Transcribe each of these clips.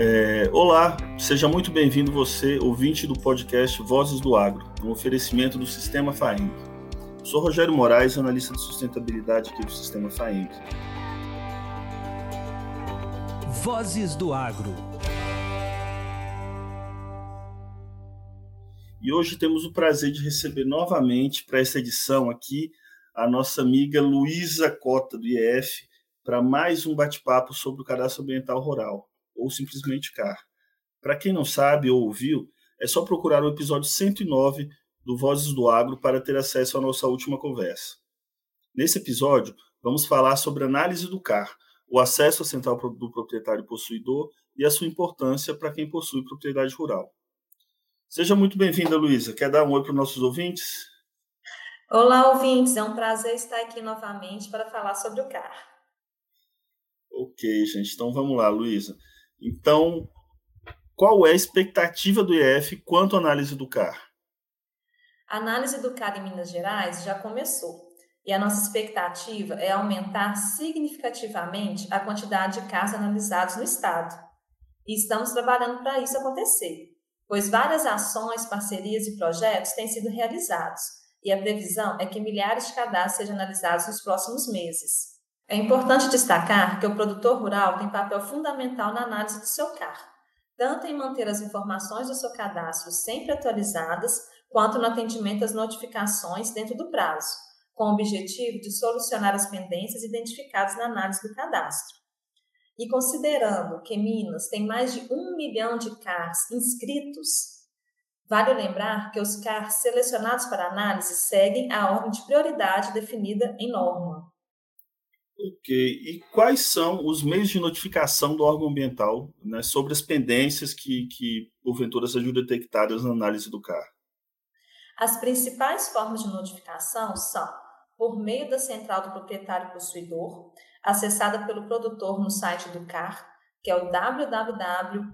É, olá, seja muito bem-vindo você, ouvinte do podcast Vozes do Agro, um oferecimento do Sistema FAENG. Sou Rogério Moraes, analista de sustentabilidade aqui do Sistema FAENG. Vozes do Agro. E hoje temos o prazer de receber novamente para essa edição aqui a nossa amiga Luísa Cota, do IEF, para mais um bate-papo sobre o cadastro ambiental rural ou simplesmente CAR. Para quem não sabe ou ouviu, é só procurar o episódio 109 do Vozes do Agro para ter acesso à nossa última conversa. Nesse episódio, vamos falar sobre análise do CAR, o acesso à central do proprietário possuidor e a sua importância para quem possui propriedade rural. Seja muito bem-vinda, Luísa. Quer dar um oi para os nossos ouvintes? Olá, ouvintes. É um prazer estar aqui novamente para falar sobre o CAR. Ok, gente. Então vamos lá, Luísa. Então, qual é a expectativa do IEF quanto à análise do CAR? A análise do CAR em Minas Gerais já começou e a nossa expectativa é aumentar significativamente a quantidade de CARs analisados no Estado. E estamos trabalhando para isso acontecer, pois várias ações, parcerias e projetos têm sido realizados e a previsão é que milhares de cadastros sejam analisados nos próximos meses. É importante destacar que o produtor rural tem papel fundamental na análise do seu CAR, tanto em manter as informações do seu cadastro sempre atualizadas, quanto no atendimento às notificações dentro do prazo, com o objetivo de solucionar as pendências identificadas na análise do cadastro. E considerando que Minas tem mais de um milhão de CARs inscritos, Vale lembrar que os CARs selecionados para análise seguem a ordem de prioridade definida em norma. Ok. E quais são os meios de notificação do órgão ambiental né, sobre as pendências que, que, porventura, sejam detectadas na análise do CAR? As principais formas de notificação são por meio da central do proprietário possuidor, acessada pelo produtor no site do CAR, que é o www.car.gov.br,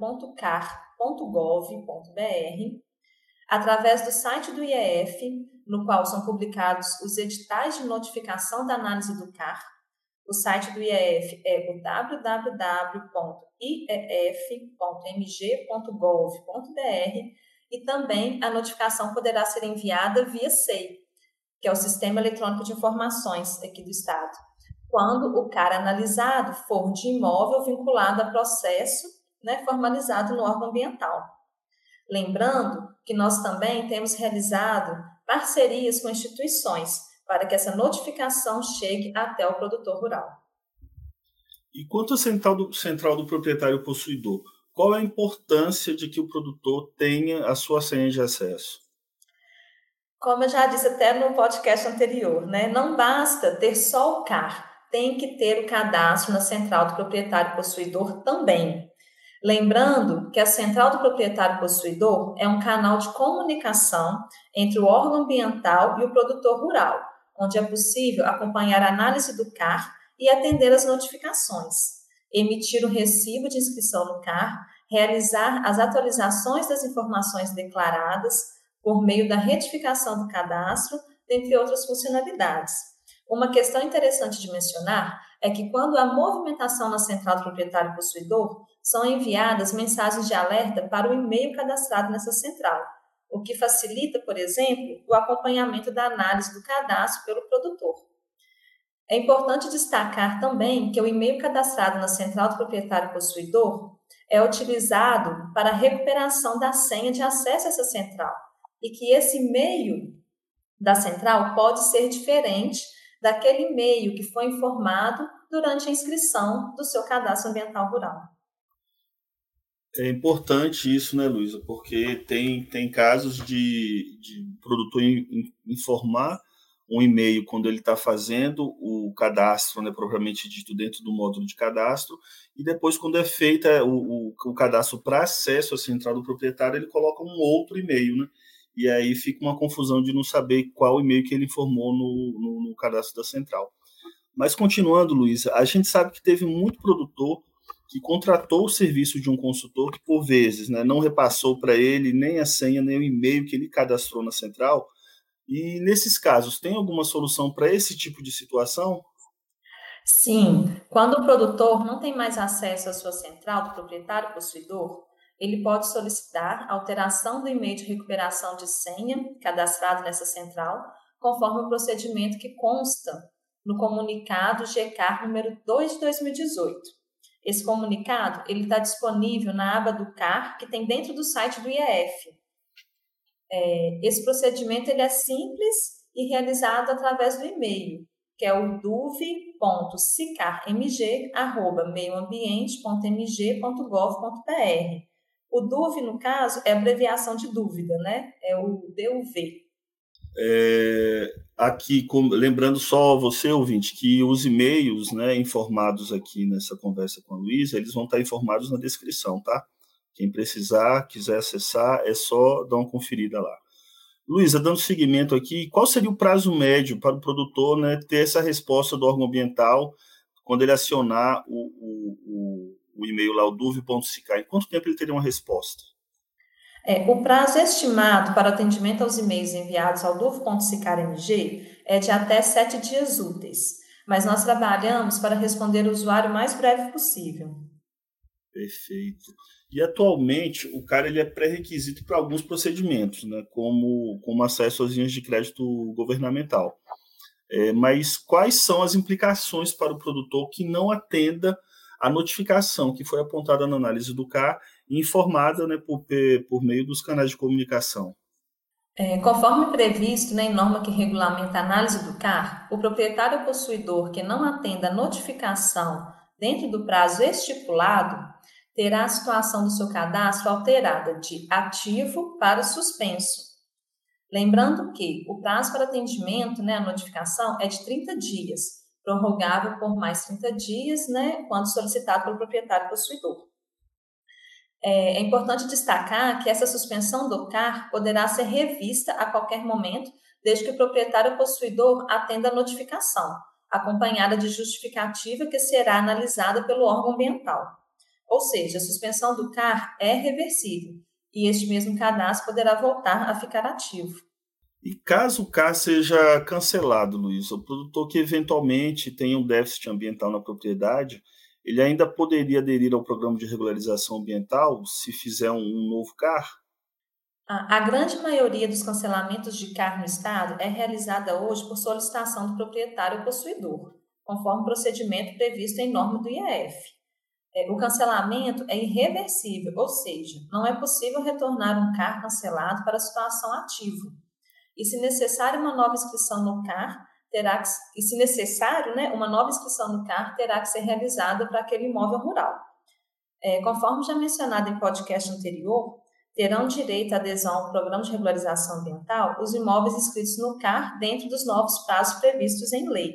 através do site do IEF, no qual são publicados os editais de notificação da análise do CAR, o site do IEF é o www.ief.mg.gov.br e também a notificação poderá ser enviada via SEI, que é o Sistema Eletrônico de Informações aqui do Estado, quando o CAR analisado for de imóvel vinculado a processo né, formalizado no órgão ambiental. Lembrando que nós também temos realizado parcerias com instituições para que essa notificação chegue até o produtor rural. E quanto à central do, central do proprietário possuidor, qual é a importância de que o produtor tenha a sua senha de acesso? Como eu já disse até no podcast anterior, né? não basta ter só o CAR, tem que ter o cadastro na central do proprietário possuidor também. Lembrando que a central do proprietário possuidor é um canal de comunicação entre o órgão ambiental e o produtor rural, onde é possível acompanhar a análise do CAR e atender as notificações, emitir o recibo de inscrição no CAR, realizar as atualizações das informações declaradas por meio da retificação do cadastro, dentre outras funcionalidades. Uma questão interessante de mencionar é que quando há movimentação na central do proprietário possuidor, são enviadas mensagens de alerta para o e-mail cadastrado nessa central, o que facilita, por exemplo, o acompanhamento da análise do cadastro pelo produtor. É importante destacar também que o e-mail cadastrado na central do proprietário possuidor é utilizado para a recuperação da senha de acesso a essa central e que esse e-mail da central pode ser diferente daquele e-mail que foi informado durante a inscrição do seu cadastro ambiental rural. É importante isso, né, Luísa? Porque tem, tem casos de, de produtor informar um e-mail quando ele está fazendo o cadastro, né, propriamente dito, dentro do módulo de cadastro, e depois, quando é feita o, o, o cadastro para acesso à central do proprietário, ele coloca um outro e-mail, né? E aí fica uma confusão de não saber qual e-mail que ele informou no, no, no cadastro da central. Mas continuando, Luísa, a gente sabe que teve muito produtor que contratou o serviço de um consultor que, por vezes, né, não repassou para ele nem a senha, nem o e-mail que ele cadastrou na central. E, nesses casos, tem alguma solução para esse tipo de situação? Sim, quando o produtor não tem mais acesso à sua central do proprietário possuidor, ele pode solicitar alteração do e-mail de recuperação de senha cadastrado nessa central, conforme o procedimento que consta no comunicado GCAR número 2 de 2018. Esse comunicado ele está disponível na aba do CAR, que tem dentro do site do IEF. É, esse procedimento ele é simples e realizado através do e-mail, que é o duv.sicar.mg@meioambiente.mg.gov.br. O DUV, no caso, é abreviação de dúvida, né? É o DUV. É, aqui, lembrando só você, ouvinte, que os e-mails né, informados aqui nessa conversa com a Luísa, eles vão estar informados na descrição, tá? Quem precisar, quiser acessar, é só dar uma conferida lá. Luísa, dando seguimento aqui, qual seria o prazo médio para o produtor né, ter essa resposta do órgão ambiental quando ele acionar o, o, o, o e-mail lá, o duve.sicar? Em quanto tempo ele teria uma resposta? É, o prazo estimado para atendimento aos e-mails enviados ao duve.sicar.mg é de até sete dias úteis, mas nós trabalhamos para responder o usuário o mais breve possível. Perfeito. E atualmente o cara ele é pré-requisito para alguns procedimentos, né, como, como acesso às linhas de crédito governamental. É, mas quais são as implicações para o produtor que não atenda a notificação que foi apontada na análise do CAR informada né, por, por meio dos canais de comunicação? É, conforme previsto né, em norma que regulamenta a análise do CAR, o proprietário ou possuidor que não atenda a notificação dentro do prazo estipulado terá a situação do seu cadastro alterada de ativo para suspenso. Lembrando que o prazo para atendimento, né, a notificação, é de 30 dias, prorrogável por mais 30 dias, né, quando solicitado pelo proprietário possuidor. É, é importante destacar que essa suspensão do CAR poderá ser revista a qualquer momento, desde que o proprietário possuidor atenda a notificação, acompanhada de justificativa que será analisada pelo órgão ambiental. Ou seja, a suspensão do CAR é reversível e este mesmo cadastro poderá voltar a ficar ativo. E caso o CAR seja cancelado, Luiz, o produtor que eventualmente tenha um déficit ambiental na propriedade, ele ainda poderia aderir ao programa de regularização ambiental se fizer um, um novo CAR? A, a grande maioria dos cancelamentos de CAR no Estado é realizada hoje por solicitação do proprietário ou possuidor, conforme o procedimento previsto em norma do IAF é, o cancelamento é irreversível, ou seja, não é possível retornar um CAR cancelado para a situação ativa. E se necessário uma nova inscrição no CAR, terá que, e se necessário, né, uma nova inscrição no CAR terá que ser realizada para aquele imóvel rural. É, conforme já mencionado em podcast anterior, terão direito à adesão ao programa de regularização ambiental os imóveis inscritos no CAR dentro dos novos prazos previstos em lei.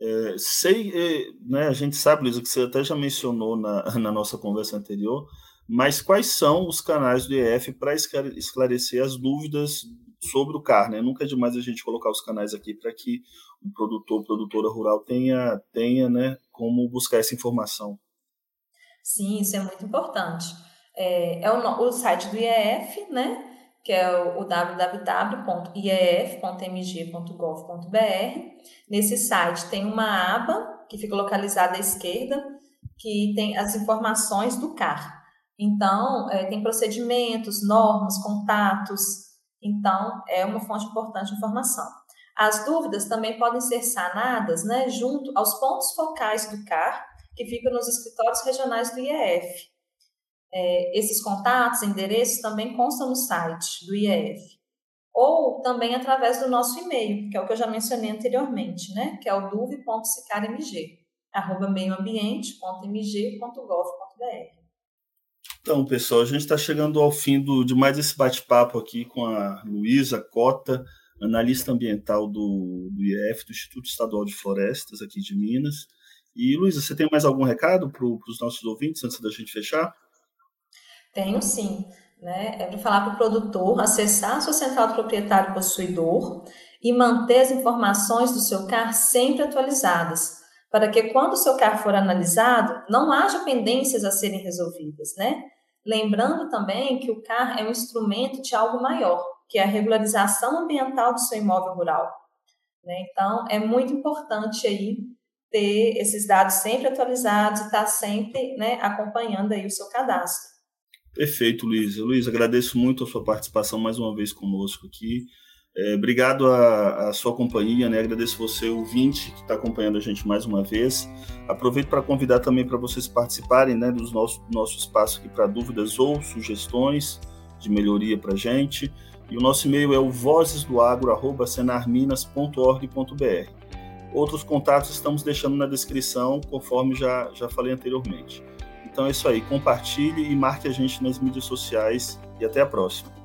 É, sei, é, né, a gente sabe, Luísa, que você até já mencionou na, na nossa conversa anterior, mas quais são os canais do IEF para esclarecer as dúvidas sobre o CAR? Né? Nunca é demais a gente colocar os canais aqui para que o produtor, produtora rural tenha, tenha né, como buscar essa informação. Sim, isso é muito importante. É, é o, o site do IEF, né? que é o www.ief.mg.gov.br. Nesse site tem uma aba que fica localizada à esquerda, que tem as informações do CAR. Então, é, tem procedimentos, normas, contatos. Então, é uma fonte importante de informação. As dúvidas também podem ser sanadas né, junto aos pontos focais do CAR, que ficam nos escritórios regionais do IEF. É, esses contatos, endereços também constam no site do IEF. Ou também através do nosso e-mail, que é o que eu já mencionei anteriormente, né? que é o duve.sicarmg, arroba meioambiente.mg.gov.br. Então, pessoal, a gente está chegando ao fim do, de mais esse bate-papo aqui com a Luísa Cota, analista ambiental do, do IEF, do Instituto Estadual de Florestas, aqui de Minas. E, Luísa, você tem mais algum recado para os nossos ouvintes antes da gente fechar? Tenho sim. Né? É para falar para o produtor acessar a sua central do proprietário possuidor e manter as informações do seu CAR sempre atualizadas, para que quando o seu CAR for analisado, não haja pendências a serem resolvidas, né? Lembrando também que o CAR é um instrumento de algo maior, que é a regularização ambiental do seu imóvel rural. Né? Então, é muito importante aí ter esses dados sempre atualizados e estar tá sempre né, acompanhando aí o seu cadastro. Perfeito, Luiz. Luiz, agradeço muito a sua participação mais uma vez conosco aqui. É, obrigado a, sua companhia, né? Agradeço você, ouvinte, que está acompanhando a gente mais uma vez. Aproveito para convidar também para vocês participarem né, do nosso, nosso espaço aqui para dúvidas ou sugestões de melhoria para a gente. E o nosso e-mail é o vozesdoagro.senarminas.org.br. Outros contatos estamos deixando na descrição, conforme já, já falei anteriormente. Então é isso aí, compartilhe e marque a gente nas mídias sociais e até a próxima.